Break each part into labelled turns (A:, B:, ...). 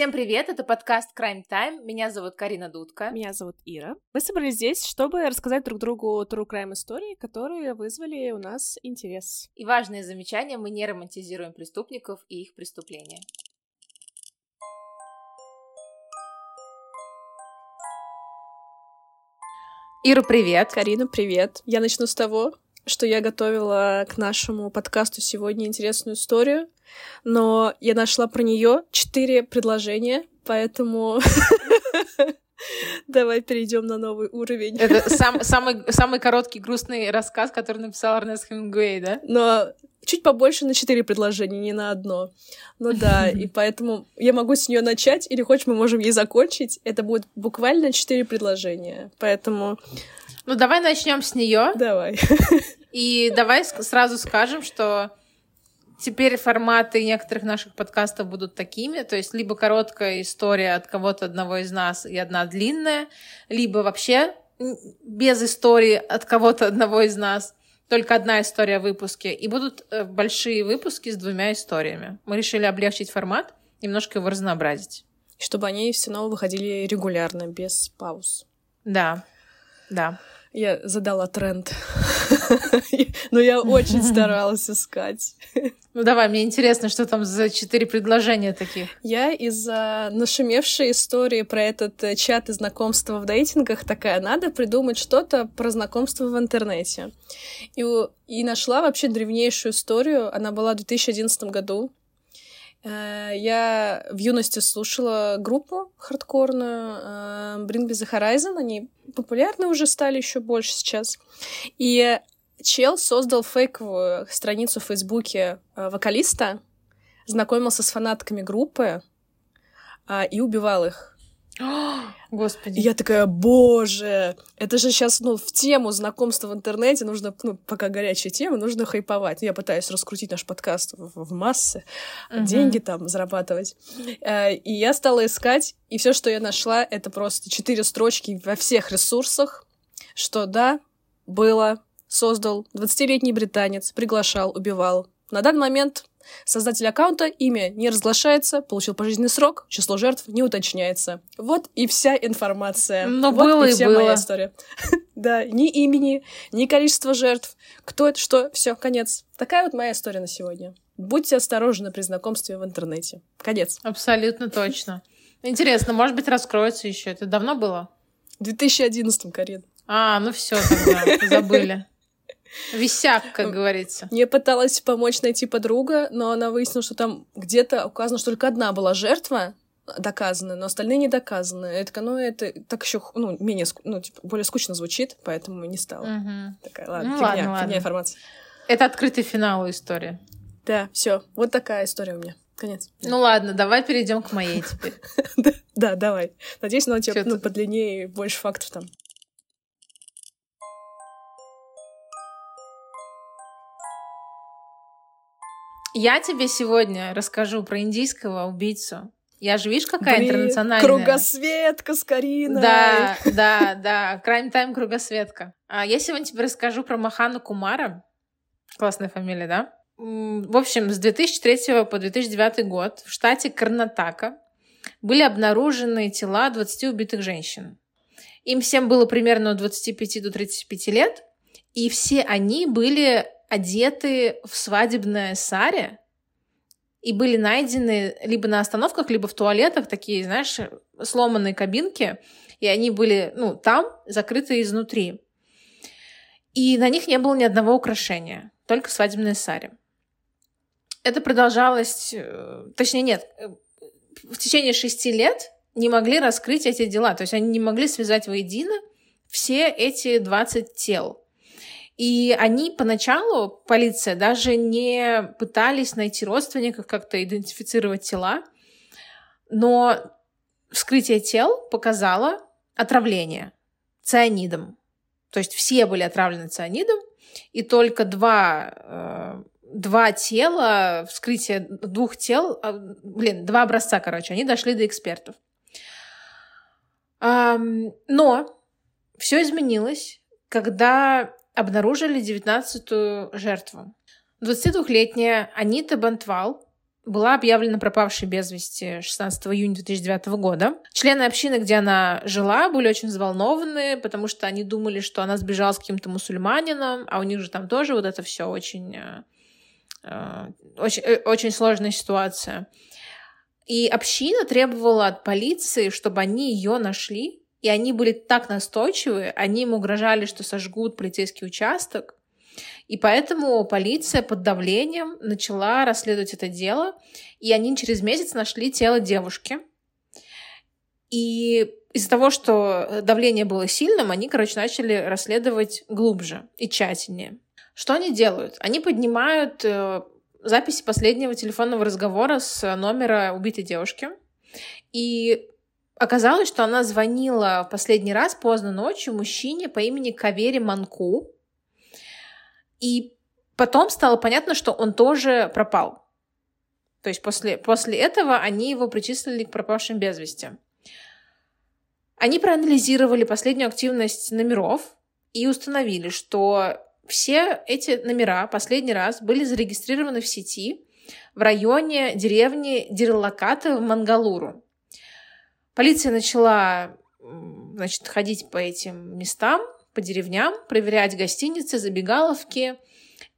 A: Всем привет, это подкаст Crime Time. Меня зовут Карина Дудка.
B: Меня зовут Ира. Мы собрались здесь, чтобы рассказать друг другу true crime истории, которые вызвали у нас интерес.
A: И важное замечание, мы не романтизируем преступников и их преступления. Ира, привет.
B: Карина, привет. Я начну с того, что я готовила к нашему подкасту сегодня интересную историю, но я нашла про нее четыре предложения, поэтому Давай перейдем на новый уровень.
A: Это сам, самый, самый короткий грустный рассказ, который написал Эрнест Хемингуэй, да?
B: Но чуть побольше на четыре предложения, не на одно. Ну да, и поэтому я могу с нее начать, или хочешь, мы можем ей закончить. Это будет буквально четыре предложения. Поэтому
A: ну, давай начнем с нее.
B: Давай.
A: И давай сразу скажем, что теперь форматы некоторых наших подкастов будут такими, то есть либо короткая история от кого-то одного из нас и одна длинная, либо вообще без истории от кого-то одного из нас, только одна история в выпуске, и будут э, большие выпуски с двумя историями. Мы решили облегчить формат, немножко его разнообразить.
B: Чтобы они все равно выходили регулярно, без пауз.
A: Да, да.
B: Я задала тренд. Но я очень старалась искать.
A: Ну давай, мне интересно, что там за четыре предложения таких.
B: Я из-за нашумевшей истории про этот э, чат и знакомства в дейтингах такая, надо придумать что-то про знакомство в интернете. И, и нашла вообще древнейшую историю. Она была в 2011 году. Э, я в юности слушала группу хардкорную э, Bring Me The Horizon. Они популярны уже стали еще больше сейчас. И чел создал фейковую страницу в Фейсбуке э, вокалиста, знакомился с фанатками группы и убивал их.
A: Господи.
B: И я такая, боже, это же сейчас, ну, в тему знакомства в интернете нужно, ну, пока горячая тема, нужно хайповать. Я пытаюсь раскрутить наш подкаст в, в массы, uh-huh. деньги там зарабатывать. Э, и я стала искать, и все, что я нашла, это просто четыре строчки во всех ресурсах, что да, было, создал 20-летний британец, приглашал, убивал. На данный момент Создатель аккаунта, имя не разглашается, получил пожизненный срок, число жертв не уточняется. Вот и вся информация.
A: Но
B: вот
A: было
B: и вся
A: было.
B: моя история. да, ни имени, ни количества жертв, кто это, что, все, конец. Такая вот моя история на сегодня. Будьте осторожны при знакомстве в интернете. Конец.
A: Абсолютно точно. Интересно, может быть, раскроется еще. Это давно было?
B: В 2011, Карин.
A: А, ну все тогда, забыли. Висяк, как говорится.
B: Мне пыталась помочь найти подруга, но она выяснила, что там где-то указано, что только одна была жертва, доказаны, но остальные не доказаны. Я такая, ну, это так еще, ну, менее, ну, типа, более скучно звучит, поэтому не стала.
A: Угу.
B: Такая, ладно,
A: ну,
B: фигня,
A: ладно, ладно.
B: фигня информация.
A: Это открытый финал истории.
B: Да, все, вот такая история у меня. Конец.
A: Ну ладно, давай перейдем к моей теперь.
B: Да, давай. Надеюсь, она у тебя ну, подлиннее и больше фактов там.
A: Я тебе сегодня расскажу про индийского убийцу. Я же, видишь, какая Блин, интернациональная.
B: Кругосветка с Кариной.
A: Да, да, да. Crime Time кругосветка. А я сегодня тебе расскажу про Махану Кумара. Классная фамилия, да? В общем, с 2003 по 2009 год в штате Карнатака были обнаружены тела 20 убитых женщин. Им всем было примерно от 25 до 35 лет, и все они были одеты в свадебное саре и были найдены либо на остановках, либо в туалетах такие, знаешь, сломанные кабинки, и они были, ну, там, закрыты изнутри. И на них не было ни одного украшения, только свадебное саре. Это продолжалось, э, точнее, нет, э, в течение шести лет не могли раскрыть эти дела, то есть они не могли связать воедино все эти 20 тел. И они поначалу, полиция, даже не пытались найти родственников, как-то идентифицировать тела, но вскрытие тел показало отравление цианидом. То есть все были отравлены цианидом, и только два, э, два тела, вскрытие двух тел, э, блин, два образца, короче, они дошли до экспертов. Эм, но все изменилось, когда обнаружили 19-ю жертву. 22-летняя Анита Бантвал была объявлена пропавшей без вести 16 июня 2009 года. Члены общины, где она жила, были очень взволнованы, потому что они думали, что она сбежала с каким-то мусульманином, а у них же там тоже вот это все очень, э, э, очень, э, очень сложная ситуация. И община требовала от полиции, чтобы они ее нашли, и они были так настойчивы, они им угрожали, что сожгут полицейский участок, и поэтому полиция под давлением начала расследовать это дело, и они через месяц нашли тело девушки. И из-за того, что давление было сильным, они, короче, начали расследовать глубже и тщательнее. Что они делают? Они поднимают э, записи последнего телефонного разговора с номера убитой девушки. И оказалось, что она звонила в последний раз поздно ночью мужчине по имени Кавери Манку, и потом стало понятно, что он тоже пропал. То есть после, после этого они его причислили к пропавшим без вести. Они проанализировали последнюю активность номеров и установили, что все эти номера последний раз были зарегистрированы в сети в районе деревни Дирлаката в Мангалуру. Полиция начала значит, ходить по этим местам, по деревням, проверять гостиницы, забегаловки.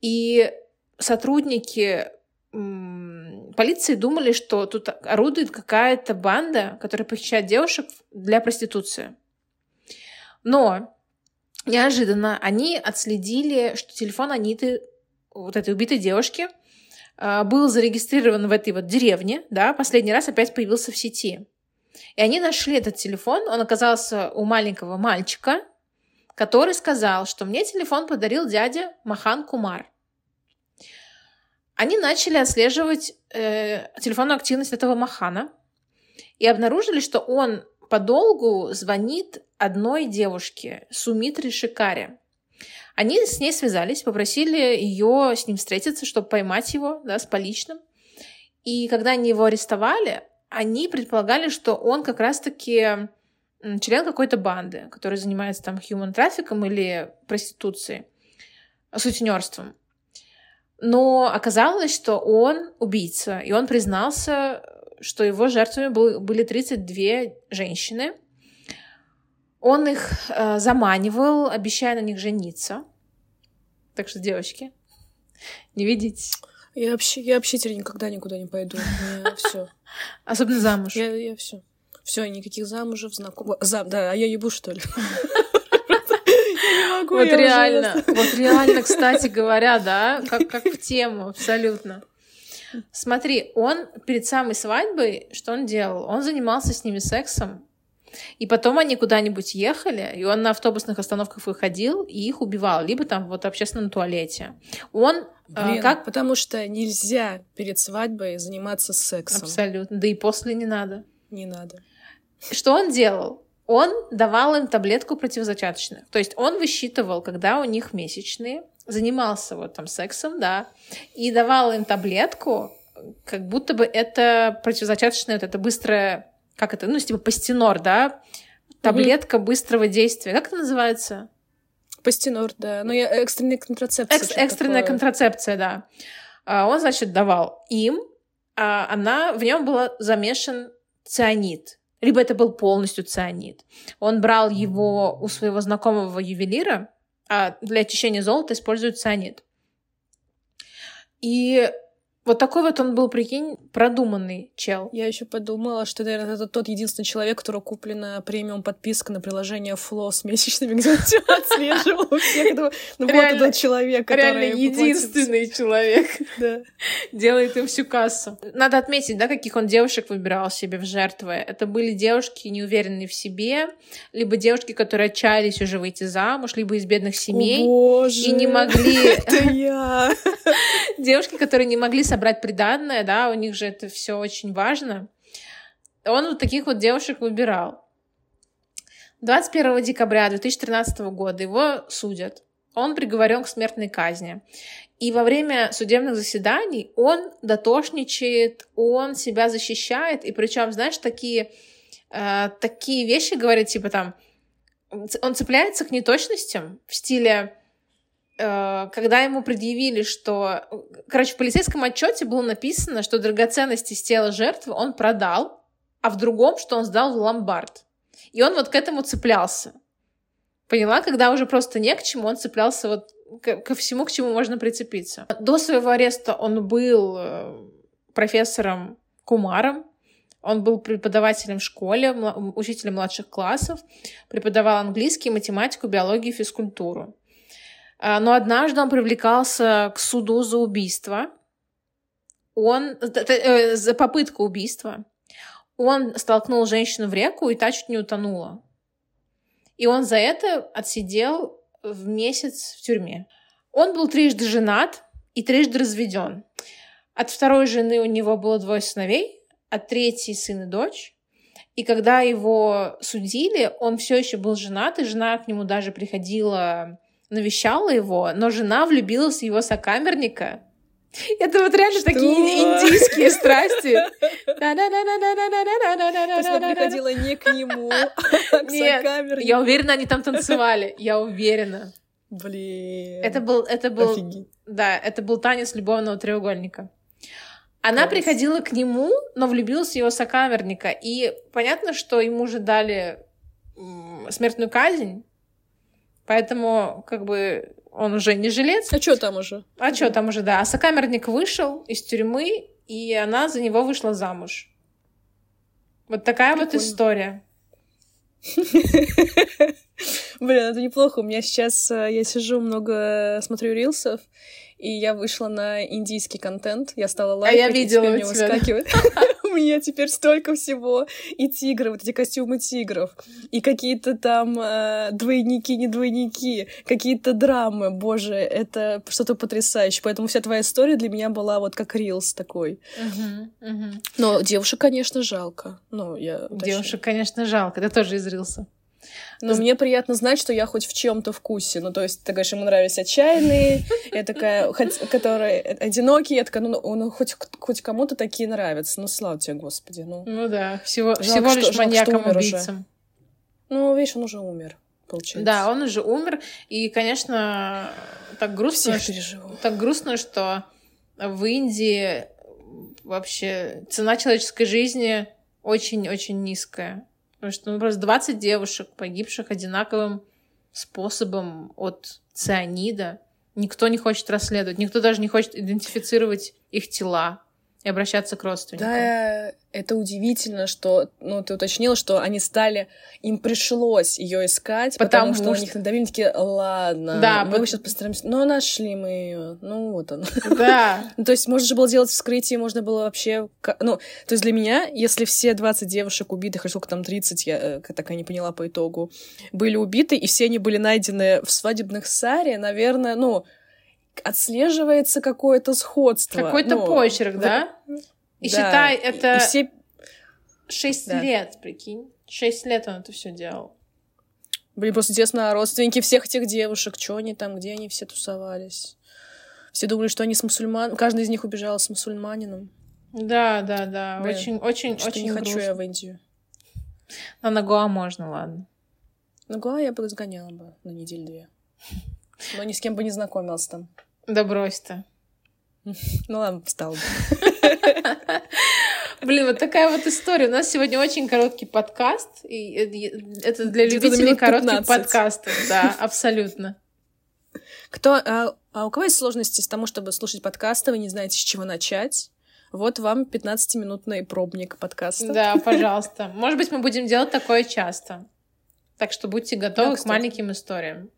A: И сотрудники полиции думали, что тут орудует какая-то банда, которая похищает девушек для проституции. Но неожиданно они отследили, что телефон Аниты, вот этой убитой девушки, а, был зарегистрирован в этой вот деревне, да, последний раз опять появился в сети. И они нашли этот телефон, он оказался у маленького мальчика, который сказал, что мне телефон подарил дядя Махан Кумар. Они начали отслеживать э, телефонную активность этого Махана и обнаружили, что он подолгу звонит одной девушке, Сумитре Шикаре. Они с ней связались, попросили ее с ним встретиться, чтобы поймать его да, с поличным. И когда они его арестовали, они предполагали, что он как раз-таки член какой-то банды, который занимается там human трафиком или проституцией, сутенерством. Но оказалось, что он убийца, и он признался, что его жертвами были 32 женщины. Он их э, заманивал, обещая на них жениться. Так что, девочки, не видите.
B: Я вообще, я вообще теперь никогда никуда не пойду. все.
A: Особенно замуж.
B: Я, я все. Все, никаких замужев, знакомых. Зам, да, а я ебу, что ли?
A: Вот реально, вот реально, кстати говоря, да, как, как в тему, абсолютно. Смотри, он перед самой свадьбой, что он делал? Он занимался с ними сексом, и потом они куда-нибудь ехали, и он на автобусных остановках выходил и их убивал, либо там вот в общественном туалете. Он
B: а, Блин, как... Потому что нельзя перед свадьбой заниматься сексом.
A: Абсолютно. Да и после не надо.
B: Не надо.
A: Что он делал? Он давал им таблетку противозачаточных. То есть он высчитывал, когда у них месячные, занимался вот там сексом, да, и давал им таблетку, как будто бы это противозачаточное, вот это быстрое, как это, ну, типа пастенор, да, таблетка mm-hmm. быстрого действия. Как это называется?
B: Пастенор, да. Ну, я экстренная контрацепция.
A: Экс- экстренная такое. контрацепция, да. А, он, значит, давал им, а она, в нем был замешан цианид либо это был полностью цианид. Он брал его у своего знакомого ювелира, а для очищения золота используют цианид. И вот такой вот он был, прикинь, продуманный чел.
B: Я еще подумала, что, наверное, это тот единственный человек, которого куплена премиум подписка на приложение Фло с месячными, где он отслеживал всех. Ну, вот этот человек,
A: который... Реально единственный человек. Да. Делает им всю кассу. Надо отметить, да, каких он девушек выбирал себе в жертвы. Это были девушки, неуверенные в себе, либо девушки, которые отчаялись уже выйти замуж, либо из бедных семей.
B: О, боже,
A: и не могли...
B: Это я!
A: Девушки, которые не могли собрать приданное, да, у них же это все очень важно. Он вот таких вот девушек выбирал. 21 декабря 2013 года его судят. Он приговорен к смертной казни. И во время судебных заседаний он дотошничает, он себя защищает, и причем, знаешь, такие, э, такие вещи говорит, типа там, он цепляется к неточностям в стиле когда ему предъявили, что... Короче, в полицейском отчете было написано, что драгоценности с тела жертвы он продал, а в другом, что он сдал в ломбард. И он вот к этому цеплялся. Поняла? Когда уже просто не к чему, он цеплялся вот ко всему, к чему можно прицепиться. До своего ареста он был э, профессором Кумаром, он был преподавателем в школе, учителем младших классов, преподавал английский, математику, биологию, физкультуру. А, но однажды он привлекался к суду за убийство. Он... Э, за попытку убийства. Он столкнул женщину в реку, и та чуть не утонула. И он за это отсидел в месяц в тюрьме. Он был трижды женат и трижды разведен. От второй жены у него было двое сыновей, от третьей сын и дочь. И когда его судили, он все еще был женат, и жена к нему даже приходила, навещала его, но жена влюбилась в его сокамерника. Это вот реально Что? такие индийские страсти. То
B: есть она приходила не к нему, а к
A: Нет, я уверена, они там танцевали. Я уверена.
B: Блин.
A: Это был, это был, да, это был танец любовного треугольника. Она Класс. приходила к нему, но влюбилась в его сокамерника. И понятно, что ему же дали смертную казнь, поэтому как бы он уже не жилец.
B: А что там уже?
A: А что там уже, да. А сокамерник вышел из тюрьмы, и она за него вышла замуж. Вот такая Прикольно. вот история.
B: Блин, это неплохо. У меня сейчас э, я сижу много, смотрю рилсов, и я вышла на индийский контент. Я стала лайкать,
A: а я видела и у выскакивает.
B: У меня теперь столько всего. И тигры, вот эти костюмы тигров. И какие-то там э, двойники, не двойники. Какие-то драмы. Боже, это что-то потрясающее. Поэтому вся твоя история для меня была вот как рилс такой. Но девушек, конечно, жалко. Ну, я
A: Девушек, конечно, жалко. Это тоже из рилса.
B: Но мне приятно знать, что я хоть в чем-то вкусе. Ну, то есть, ты говоришь, ему нравились отчаянные, я такая, которые одинокие, я такая, ну, ну хоть, хоть кому-то такие нравятся. Ну, слава тебе, Господи. Ну,
A: ну да, всего, жалко, всего лишь маньяком-убийцам.
B: Ну, видишь, он уже умер, получается.
A: Да, он уже умер. И, конечно, так грустно, что, так грустно, что в Индии вообще цена человеческой жизни очень-очень низкая. Потому что ну, просто 20 девушек, погибших одинаковым способом от цианида. Никто не хочет расследовать, никто даже не хочет идентифицировать их тела и обращаться к родственникам.
B: Да, это удивительно, что, ну, ты уточнила, что они стали, им пришлось ее искать, потому, потому что, что у них надавили такие, ладно, да, мы but... сейчас постараемся, но нашли мы ее, ну вот она.
A: Да.
B: ну, то есть можно же было делать вскрытие, можно было вообще, ну, то есть для меня, если все 20 девушек убитых, или сколько там, 30, я э, так и не поняла по итогу, были убиты, и все они были найдены в свадебных саре, наверное, ну, отслеживается какое-то сходство.
A: Какой-то ну, почерк, да? И да. считай, это и все... 6 да. лет, прикинь. 6 лет он это все делал.
B: Блин, просто интересно, а родственники всех этих девушек, что они там, где они все тусовались? Все думали, что они с мусульман... Каждый из них убежал с мусульманином.
A: Да, да, да. Блин, очень, очень,
B: что
A: очень
B: не
A: грустно.
B: хочу я в Индию.
A: Но на Гоа можно, ладно.
B: На Гоа я бы сгоняла бы на неделю-две. Но ни с кем бы не знакомился там.
A: Да брось ты.
B: Ну ладно, встал.
A: Блин, вот такая вот история. У нас сегодня очень короткий подкаст. И это для любителей коротких подкастов. Да, абсолютно.
B: Кто, а, а у кого есть сложности с тому, чтобы слушать подкасты, вы не знаете, с чего начать? Вот вам 15-минутный пробник подкаста.
A: Да, пожалуйста. Может быть, мы будем делать такое часто. Так что будьте готовы да, к маленьким историям.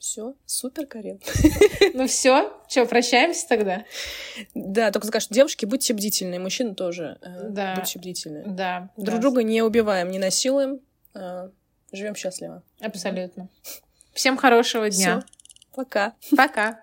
B: Все, супер, Карин.
A: Ну все, что, прощаемся тогда?
B: Да, только скажешь, девушки, будьте бдительны, мужчины тоже. Э, да. Будьте бдительны.
A: Да.
B: Друг да. друга не убиваем, не насилуем, э, живем счастливо.
A: Абсолютно. Всем хорошего дня.
B: Всё. Пока.
A: Пока.